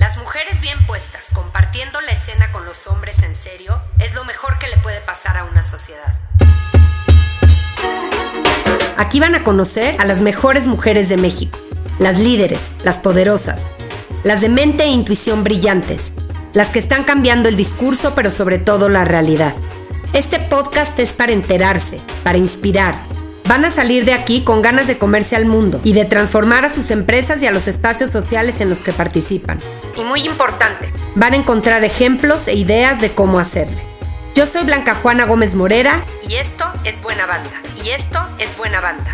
Las mujeres bien puestas, compartiendo la escena con los hombres en serio, es lo mejor que le puede pasar a una sociedad. Aquí van a conocer a las mejores mujeres de México, las líderes, las poderosas, las de mente e intuición brillantes, las que están cambiando el discurso pero sobre todo la realidad. Este podcast es para enterarse, para inspirar. Van a salir de aquí con ganas de comerse al mundo y de transformar a sus empresas y a los espacios sociales en los que participan. Y muy importante, van a encontrar ejemplos e ideas de cómo hacerle. Yo soy Blanca Juana Gómez Morera y esto es Buena Banda. Y esto es Buena Banda.